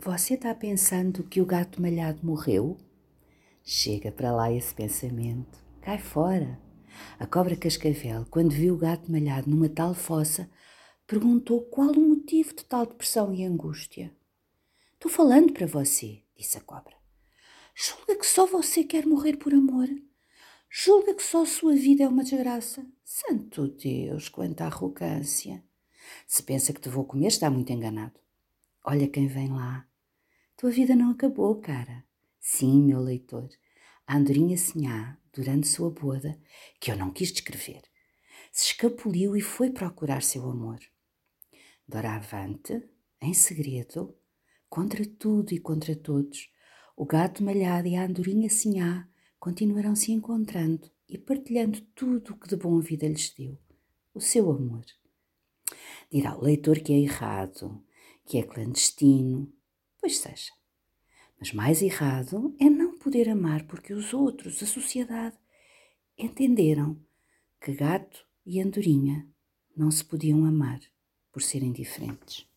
Você está pensando que o gato malhado morreu? Chega para lá esse pensamento. Cai fora. A cobra cascavel, quando viu o gato malhado numa tal fossa, perguntou qual o motivo de tal depressão e angústia. Estou falando para você, disse a cobra. Julga que só você quer morrer por amor? Julga que só sua vida é uma desgraça? Santo Deus, quanta arrogância! Se pensa que te vou comer, está muito enganado. Olha quem vem lá. Tua vida não acabou, cara. Sim, meu leitor. A andorinha Sinhá, durante sua boda, que eu não quis descrever, se escapuliu e foi procurar seu amor. Doravante, em segredo, contra tudo e contra todos, o gato malhado e a andorinha Sinhá continuarão se encontrando e partilhando tudo o que de bom a vida lhes deu, o seu amor. Dirá o leitor que é errado, que é clandestino, pois seja. Mas mais errado é não poder amar porque os outros, a sociedade, entenderam que gato e andorinha não se podiam amar por serem diferentes.